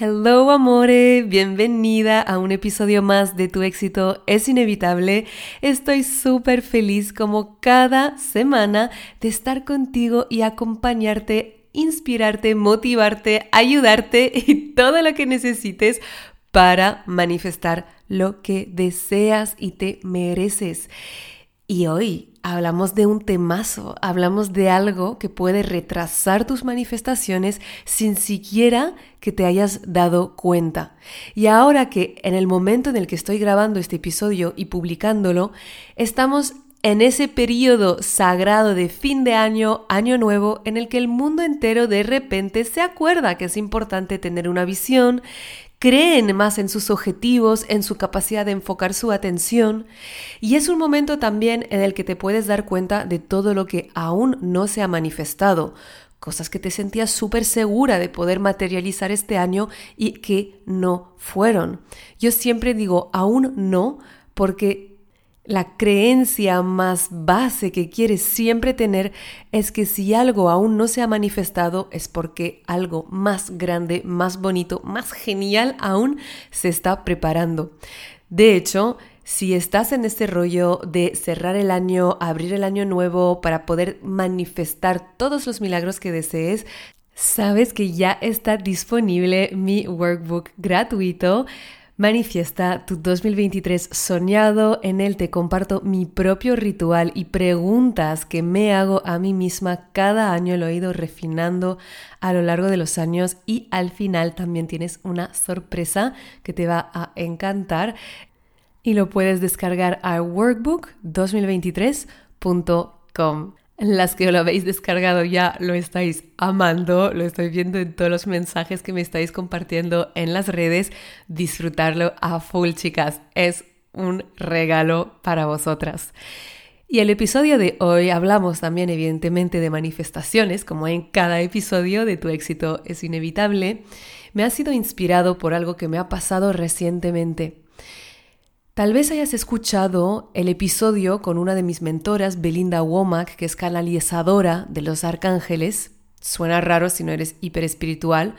Hello amore, bienvenida a un episodio más de Tu éxito es inevitable. Estoy súper feliz como cada semana de estar contigo y acompañarte, inspirarte, motivarte, ayudarte y todo lo que necesites para manifestar lo que deseas y te mereces. Y hoy hablamos de un temazo, hablamos de algo que puede retrasar tus manifestaciones sin siquiera que te hayas dado cuenta. Y ahora que en el momento en el que estoy grabando este episodio y publicándolo, estamos en ese periodo sagrado de fin de año, año nuevo, en el que el mundo entero de repente se acuerda que es importante tener una visión, creen más en sus objetivos, en su capacidad de enfocar su atención y es un momento también en el que te puedes dar cuenta de todo lo que aún no se ha manifestado, cosas que te sentías súper segura de poder materializar este año y que no fueron. Yo siempre digo aún no porque la creencia más base que quieres siempre tener es que si algo aún no se ha manifestado es porque algo más grande, más bonito, más genial aún se está preparando. De hecho, si estás en este rollo de cerrar el año, abrir el año nuevo para poder manifestar todos los milagros que desees, sabes que ya está disponible mi workbook gratuito Manifiesta tu 2023 soñado. En él te comparto mi propio ritual y preguntas que me hago a mí misma cada año. Lo he ido refinando a lo largo de los años y al final también tienes una sorpresa que te va a encantar y lo puedes descargar a workbook2023.com. Las que lo habéis descargado ya lo estáis amando, lo estoy viendo en todos los mensajes que me estáis compartiendo en las redes. Disfrutarlo a full, chicas. Es un regalo para vosotras. Y el episodio de hoy hablamos también evidentemente de manifestaciones, como en cada episodio de Tu éxito es inevitable. Me ha sido inspirado por algo que me ha pasado recientemente. Tal vez hayas escuchado el episodio con una de mis mentoras, Belinda Womack, que es canalizadora de los arcángeles. Suena raro si no eres hiperespiritual,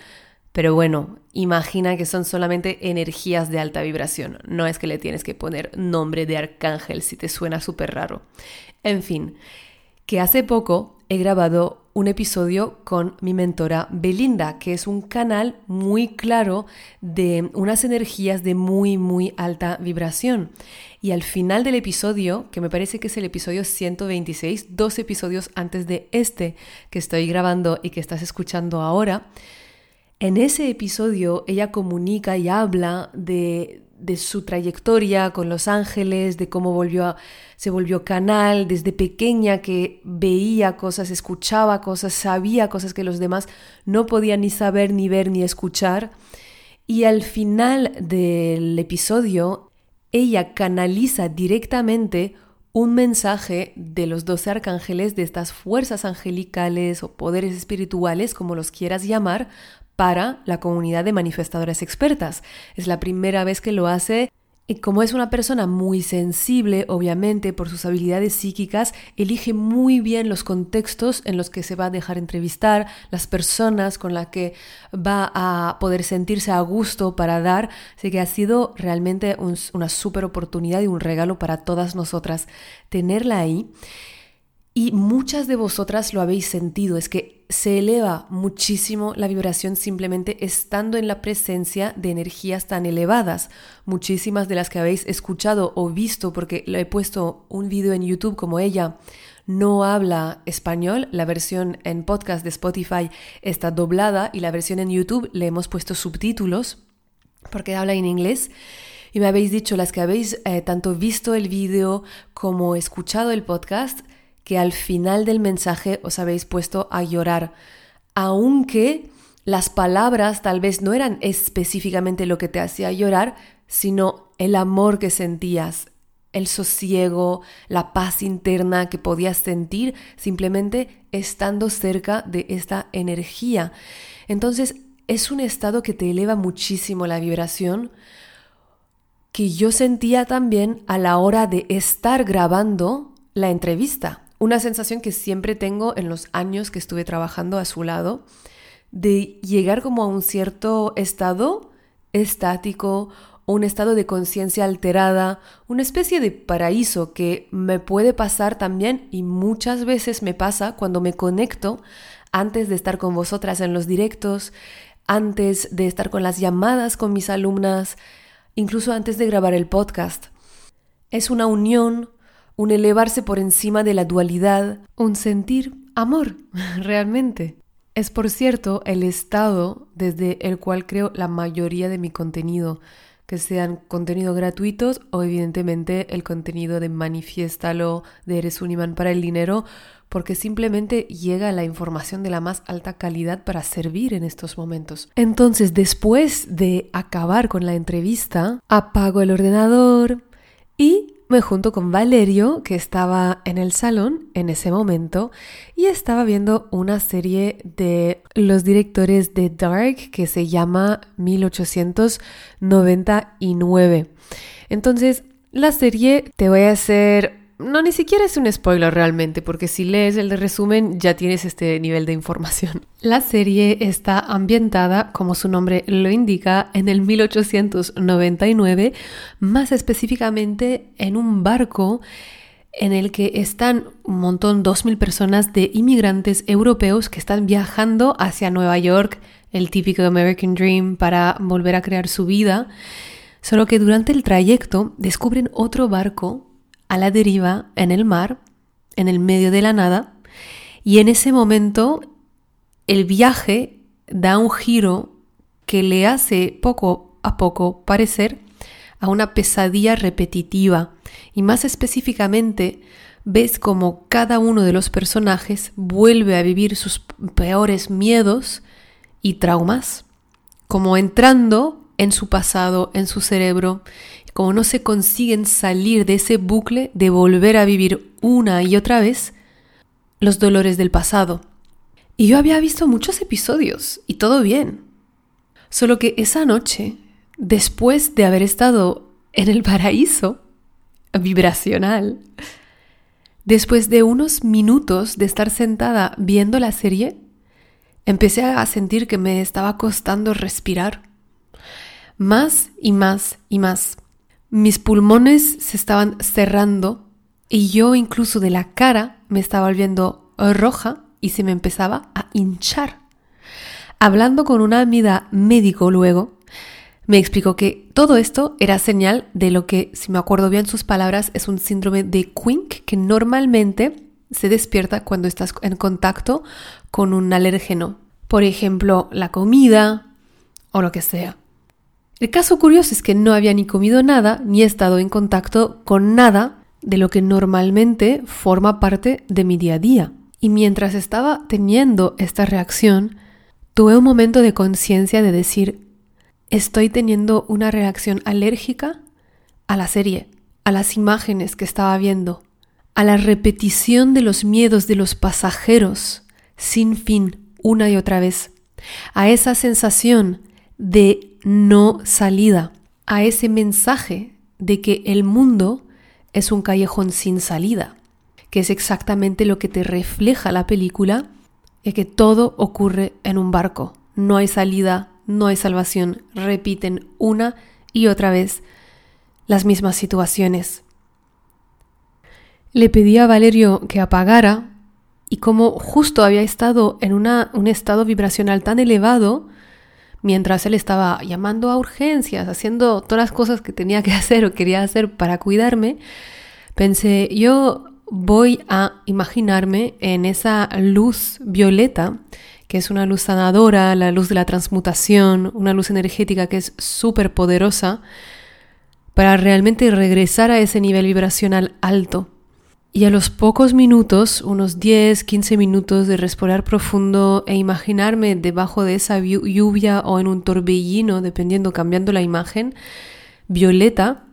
pero bueno, imagina que son solamente energías de alta vibración. No es que le tienes que poner nombre de arcángel si te suena súper raro. En fin, que hace poco he grabado un episodio con mi mentora Belinda, que es un canal muy claro de unas energías de muy, muy alta vibración. Y al final del episodio, que me parece que es el episodio 126, dos episodios antes de este que estoy grabando y que estás escuchando ahora, en ese episodio ella comunica y habla de, de su trayectoria con Los Ángeles, de cómo volvió se volvió canal desde pequeña que veía cosas, escuchaba cosas, sabía cosas que los demás no podían ni saber, ni ver, ni escuchar. Y al final del episodio, ella canaliza directamente un mensaje de los doce arcángeles, de estas fuerzas angelicales o poderes espirituales, como los quieras llamar, para la comunidad de manifestadoras expertas. Es la primera vez que lo hace y como es una persona muy sensible, obviamente, por sus habilidades psíquicas, elige muy bien los contextos en los que se va a dejar entrevistar, las personas con las que va a poder sentirse a gusto para dar. Así que ha sido realmente una súper oportunidad y un regalo para todas nosotras tenerla ahí. Y muchas de vosotras lo habéis sentido, es que se eleva muchísimo la vibración simplemente estando en la presencia de energías tan elevadas. Muchísimas de las que habéis escuchado o visto, porque le he puesto un vídeo en YouTube como ella no habla español, la versión en podcast de Spotify está doblada y la versión en YouTube le hemos puesto subtítulos porque habla en inglés. Y me habéis dicho, las que habéis eh, tanto visto el vídeo como escuchado el podcast, que al final del mensaje os habéis puesto a llorar, aunque las palabras tal vez no eran específicamente lo que te hacía llorar, sino el amor que sentías, el sosiego, la paz interna que podías sentir simplemente estando cerca de esta energía. Entonces es un estado que te eleva muchísimo la vibración, que yo sentía también a la hora de estar grabando la entrevista. Una sensación que siempre tengo en los años que estuve trabajando a su lado, de llegar como a un cierto estado estático un estado de conciencia alterada, una especie de paraíso que me puede pasar también y muchas veces me pasa cuando me conecto antes de estar con vosotras en los directos, antes de estar con las llamadas con mis alumnas, incluso antes de grabar el podcast. Es una unión, un elevarse por encima de la dualidad, un sentir amor, realmente. Es por cierto el estado desde el cual creo la mayoría de mi contenido que sean contenido gratuitos o evidentemente el contenido de Manifiéstalo, de Eres un imán para el dinero, porque simplemente llega la información de la más alta calidad para servir en estos momentos. Entonces, después de acabar con la entrevista, apago el ordenador y me junto con Valerio, que estaba en el salón en ese momento, y estaba viendo una serie de los directores de Dark que se llama 1899. Entonces, la serie, te voy a hacer no, ni siquiera es un spoiler realmente, porque si lees el de resumen ya tienes este nivel de información. La serie está ambientada, como su nombre lo indica, en el 1899, más específicamente en un barco en el que están un montón, dos mil personas de inmigrantes europeos que están viajando hacia Nueva York, el típico American Dream, para volver a crear su vida. Solo que durante el trayecto descubren otro barco a la deriva en el mar, en el medio de la nada, y en ese momento el viaje da un giro que le hace poco a poco parecer a una pesadilla repetitiva y más específicamente ves como cada uno de los personajes vuelve a vivir sus peores miedos y traumas, como entrando en su pasado, en su cerebro, como no se consiguen salir de ese bucle de volver a vivir una y otra vez los dolores del pasado. Y yo había visto muchos episodios y todo bien. Solo que esa noche, después de haber estado en el paraíso vibracional, después de unos minutos de estar sentada viendo la serie, empecé a sentir que me estaba costando respirar. Más y más y más. Mis pulmones se estaban cerrando y yo incluso de la cara me estaba volviendo roja y se me empezaba a hinchar. Hablando con una amiga médico luego, me explicó que todo esto era señal de lo que, si me acuerdo bien sus palabras, es un síndrome de Quink que normalmente se despierta cuando estás en contacto con un alérgeno. Por ejemplo, la comida o lo que sea. El caso curioso es que no había ni comido nada ni estado en contacto con nada de lo que normalmente forma parte de mi día a día. Y mientras estaba teniendo esta reacción, tuve un momento de conciencia de decir, estoy teniendo una reacción alérgica a la serie, a las imágenes que estaba viendo, a la repetición de los miedos de los pasajeros sin fin una y otra vez, a esa sensación de no salida, a ese mensaje de que el mundo es un callejón sin salida, que es exactamente lo que te refleja la película, y que todo ocurre en un barco, no hay salida, no hay salvación, repiten una y otra vez las mismas situaciones. Le pedí a Valerio que apagara y como justo había estado en una, un estado vibracional tan elevado, mientras él estaba llamando a urgencias, haciendo todas las cosas que tenía que hacer o quería hacer para cuidarme, pensé, yo voy a imaginarme en esa luz violeta que es una luz sanadora, la luz de la transmutación, una luz energética que es súper poderosa, para realmente regresar a ese nivel vibracional alto. Y a los pocos minutos, unos 10, 15 minutos de respirar profundo e imaginarme debajo de esa lluvia o en un torbellino, dependiendo, cambiando la imagen, violeta,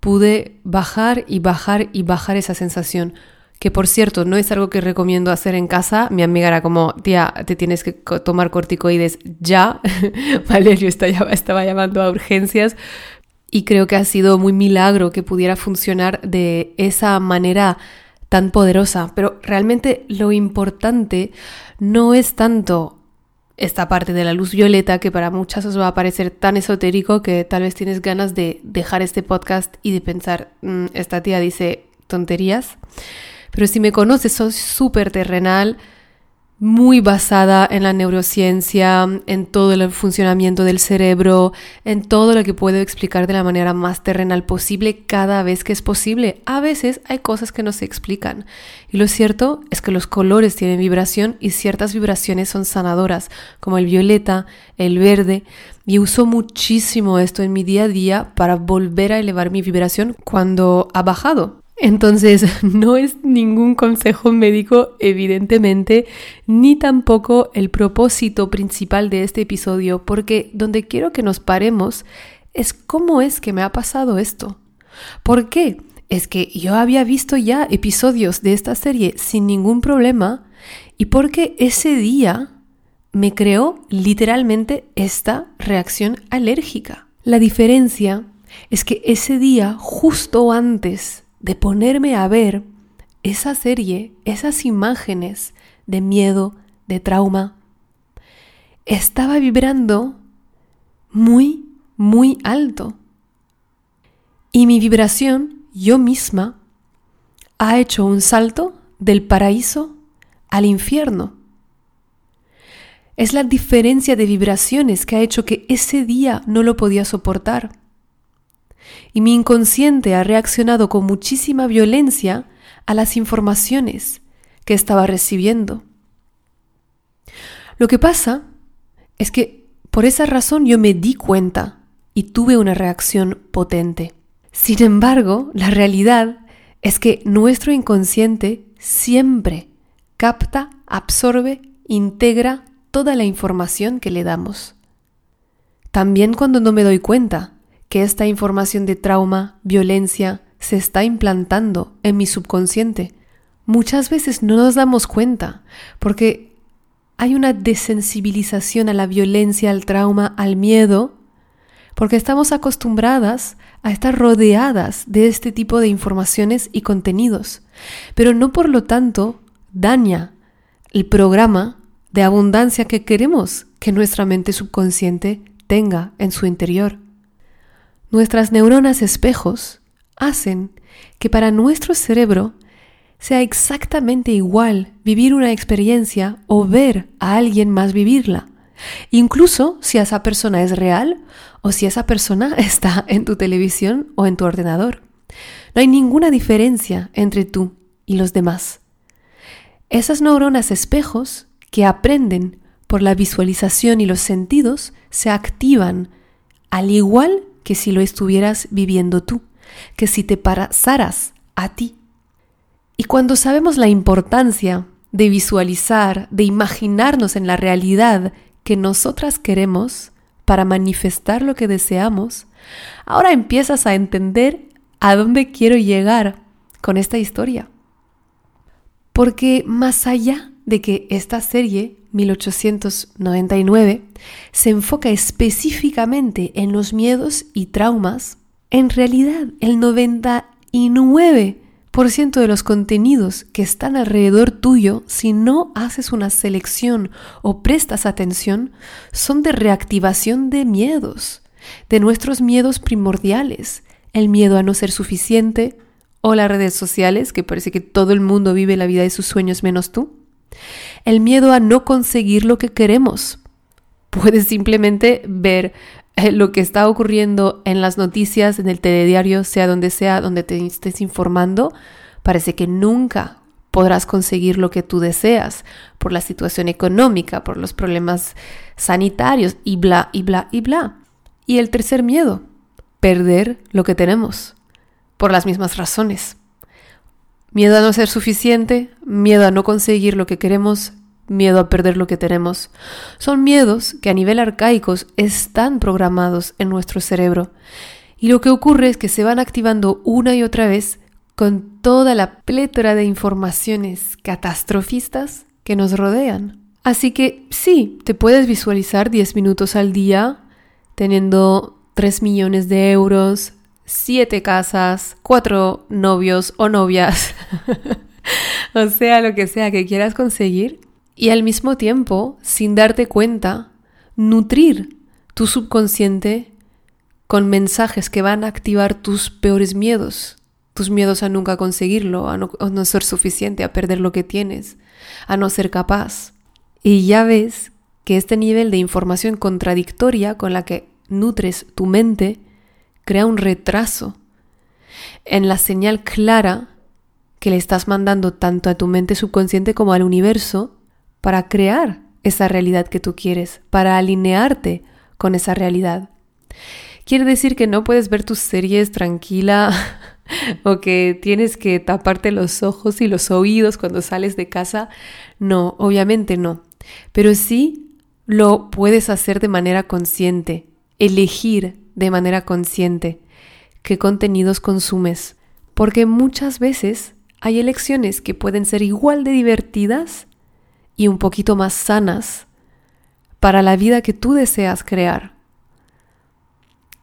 pude bajar y bajar y bajar esa sensación. Que por cierto, no es algo que recomiendo hacer en casa. Mi amiga era como, tía, te tienes que tomar corticoides ya. Valerio estaba llamando a urgencias. Y creo que ha sido muy milagro que pudiera funcionar de esa manera tan poderosa. Pero realmente lo importante no es tanto esta parte de la luz violeta que para muchas os va a parecer tan esotérico que tal vez tienes ganas de dejar este podcast y de pensar, mm, esta tía dice tonterías. Pero si me conoces, soy súper terrenal muy basada en la neurociencia, en todo el funcionamiento del cerebro, en todo lo que puedo explicar de la manera más terrenal posible cada vez que es posible. A veces hay cosas que no se explican. Y lo cierto es que los colores tienen vibración y ciertas vibraciones son sanadoras, como el violeta, el verde. Y uso muchísimo esto en mi día a día para volver a elevar mi vibración cuando ha bajado. Entonces, no es ningún consejo médico, evidentemente, ni tampoco el propósito principal de este episodio, porque donde quiero que nos paremos es cómo es que me ha pasado esto. ¿Por qué? Es que yo había visto ya episodios de esta serie sin ningún problema y porque ese día me creó literalmente esta reacción alérgica. La diferencia es que ese día, justo antes de ponerme a ver esa serie, esas imágenes de miedo, de trauma, estaba vibrando muy, muy alto. Y mi vibración, yo misma, ha hecho un salto del paraíso al infierno. Es la diferencia de vibraciones que ha hecho que ese día no lo podía soportar y mi inconsciente ha reaccionado con muchísima violencia a las informaciones que estaba recibiendo. Lo que pasa es que por esa razón yo me di cuenta y tuve una reacción potente. Sin embargo, la realidad es que nuestro inconsciente siempre capta, absorbe, integra toda la información que le damos. También cuando no me doy cuenta, que esta información de trauma, violencia, se está implantando en mi subconsciente. Muchas veces no nos damos cuenta porque hay una desensibilización a la violencia, al trauma, al miedo, porque estamos acostumbradas a estar rodeadas de este tipo de informaciones y contenidos, pero no por lo tanto daña el programa de abundancia que queremos que nuestra mente subconsciente tenga en su interior. Nuestras neuronas espejos hacen que para nuestro cerebro sea exactamente igual vivir una experiencia o ver a alguien más vivirla, incluso si esa persona es real o si esa persona está en tu televisión o en tu ordenador. No hay ninguna diferencia entre tú y los demás. Esas neuronas espejos que aprenden por la visualización y los sentidos se activan al igual que si lo estuvieras viviendo tú, que si te pasaras a ti. Y cuando sabemos la importancia de visualizar, de imaginarnos en la realidad que nosotras queremos para manifestar lo que deseamos, ahora empiezas a entender a dónde quiero llegar con esta historia. Porque más allá de que esta serie 1899 se enfoca específicamente en los miedos y traumas, en realidad el 99% de los contenidos que están alrededor tuyo, si no haces una selección o prestas atención, son de reactivación de miedos, de nuestros miedos primordiales, el miedo a no ser suficiente, o las redes sociales, que parece que todo el mundo vive la vida de sus sueños menos tú, el miedo a no conseguir lo que queremos. Puedes simplemente ver eh, lo que está ocurriendo en las noticias, en el telediario, sea donde sea, donde te estés informando. Parece que nunca podrás conseguir lo que tú deseas por la situación económica, por los problemas sanitarios y bla, y bla, y bla. Y el tercer miedo, perder lo que tenemos, por las mismas razones. Miedo a no ser suficiente, miedo a no conseguir lo que queremos, miedo a perder lo que tenemos. Son miedos que a nivel arcaicos están programados en nuestro cerebro. Y lo que ocurre es que se van activando una y otra vez con toda la plétora de informaciones catastrofistas que nos rodean. Así que sí, te puedes visualizar 10 minutos al día teniendo 3 millones de euros, 7 casas, 4 novios o novias, o sea, lo que sea que quieras conseguir, y al mismo tiempo, sin darte cuenta, nutrir tu subconsciente con mensajes que van a activar tus peores miedos, tus miedos a nunca conseguirlo, a no, ser suficiente, a perder lo que tienes, a no ser capaz. Y ya ves que este nivel de información contradictoria con la que nutres tu mente crea un retraso en la señal clara que le estás mandando tanto a tu mente subconsciente como al universo para crear esa realidad que tú quieres, para alinearte con esa realidad. Quiere decir que no puedes ver tus series tranquila o que tienes que taparte los ojos y los oídos cuando sales de casa. No, obviamente no. Pero sí lo puedes hacer de manera consciente, elegir de manera consciente qué contenidos consumes. Porque muchas veces hay elecciones que pueden ser igual de divertidas y un poquito más sanas para la vida que tú deseas crear.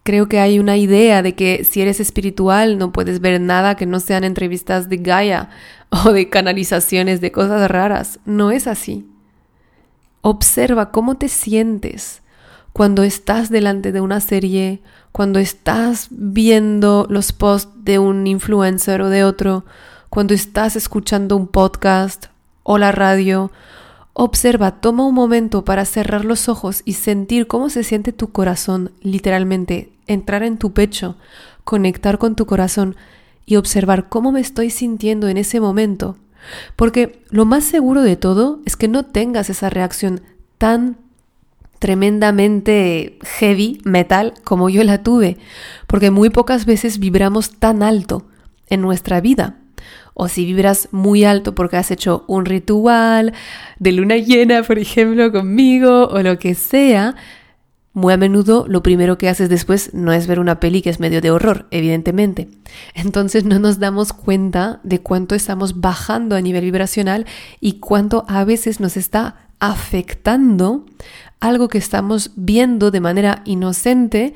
Creo que hay una idea de que si eres espiritual no puedes ver nada que no sean entrevistas de Gaia o de canalizaciones de cosas raras. No es así. Observa cómo te sientes cuando estás delante de una serie, cuando estás viendo los posts de un influencer o de otro, cuando estás escuchando un podcast o la radio Observa, toma un momento para cerrar los ojos y sentir cómo se siente tu corazón, literalmente, entrar en tu pecho, conectar con tu corazón y observar cómo me estoy sintiendo en ese momento. Porque lo más seguro de todo es que no tengas esa reacción tan tremendamente heavy metal como yo la tuve, porque muy pocas veces vibramos tan alto en nuestra vida o si vibras muy alto porque has hecho un ritual de luna llena, por ejemplo, conmigo o lo que sea, muy a menudo lo primero que haces después no es ver una peli que es medio de horror, evidentemente. Entonces no nos damos cuenta de cuánto estamos bajando a nivel vibracional y cuánto a veces nos está afectando algo que estamos viendo de manera inocente,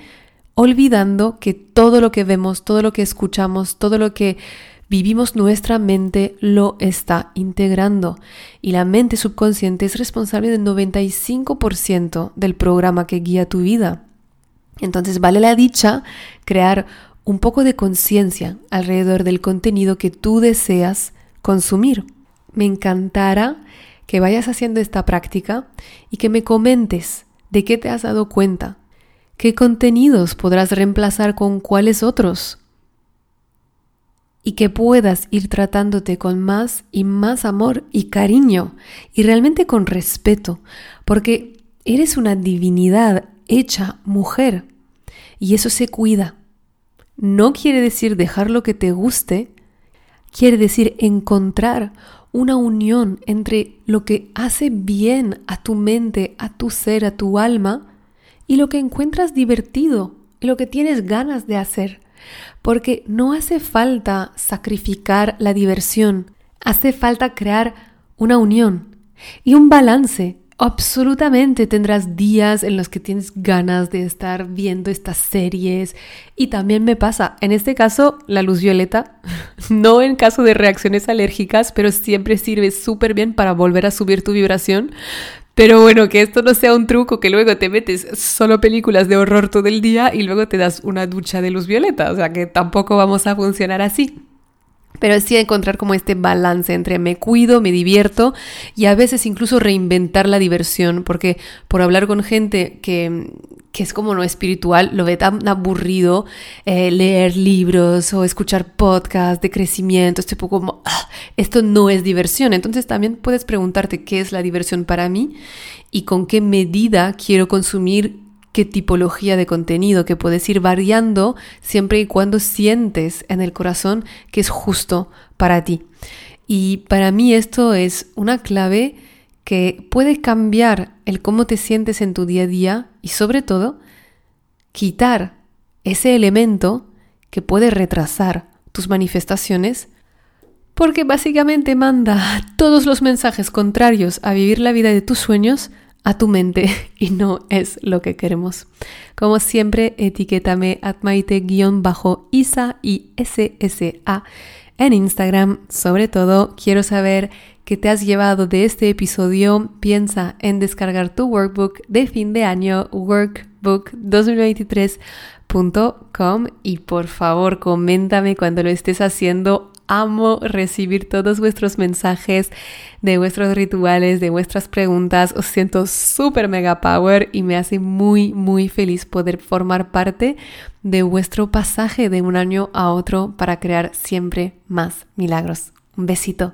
olvidando que todo lo que vemos, todo lo que escuchamos, todo lo que vivimos nuestra mente lo está integrando y la mente subconsciente es responsable del 95% del programa que guía tu vida. Entonces vale la dicha crear un poco de conciencia alrededor del contenido que tú deseas consumir. Me encantará que vayas haciendo esta práctica y que me comentes de qué te has dado cuenta, qué contenidos podrás reemplazar con cuáles otros y que puedas ir tratándote con más y más amor y cariño y realmente con respeto, porque eres una divinidad hecha mujer y eso se cuida. No quiere decir dejar lo que te guste, quiere decir encontrar una unión entre lo que hace bien a tu mente, a tu ser, a tu alma, y lo que encuentras divertido, y lo que tienes ganas de hacer. Porque no hace falta sacrificar la diversión, hace falta crear una unión y un balance. Absolutamente tendrás días en los que tienes ganas de estar viendo estas series y también me pasa, en este caso, la luz violeta, no en caso de reacciones alérgicas, pero siempre sirve súper bien para volver a subir tu vibración, pero bueno, que esto no sea un truco que luego te metes solo películas de horror todo el día y luego te das una ducha de luz violeta. O sea que tampoco vamos a funcionar así. Pero sí encontrar como este balance entre me cuido, me divierto y a veces incluso reinventar la diversión, porque por hablar con gente que, que es como no espiritual, lo ve tan aburrido eh, leer libros o escuchar podcasts de crecimiento, este poco como, ah, esto no es diversión. Entonces también puedes preguntarte qué es la diversión para mí y con qué medida quiero consumir qué tipología de contenido que puedes ir variando siempre y cuando sientes en el corazón que es justo para ti. Y para mí esto es una clave que puede cambiar el cómo te sientes en tu día a día y sobre todo quitar ese elemento que puede retrasar tus manifestaciones porque básicamente manda todos los mensajes contrarios a vivir la vida de tus sueños a tu mente y no es lo que queremos. Como siempre, etiquétame atmaite-isa y SSA en Instagram. Sobre todo, quiero saber qué te has llevado de este episodio. Piensa en descargar tu workbook de fin de año, Workbook 2023.com y por favor coméntame cuando lo estés haciendo amo recibir todos vuestros mensajes de vuestros rituales, de vuestras preguntas. Os siento súper mega power y me hace muy, muy feliz poder formar parte de vuestro pasaje de un año a otro para crear siempre más milagros. Un besito.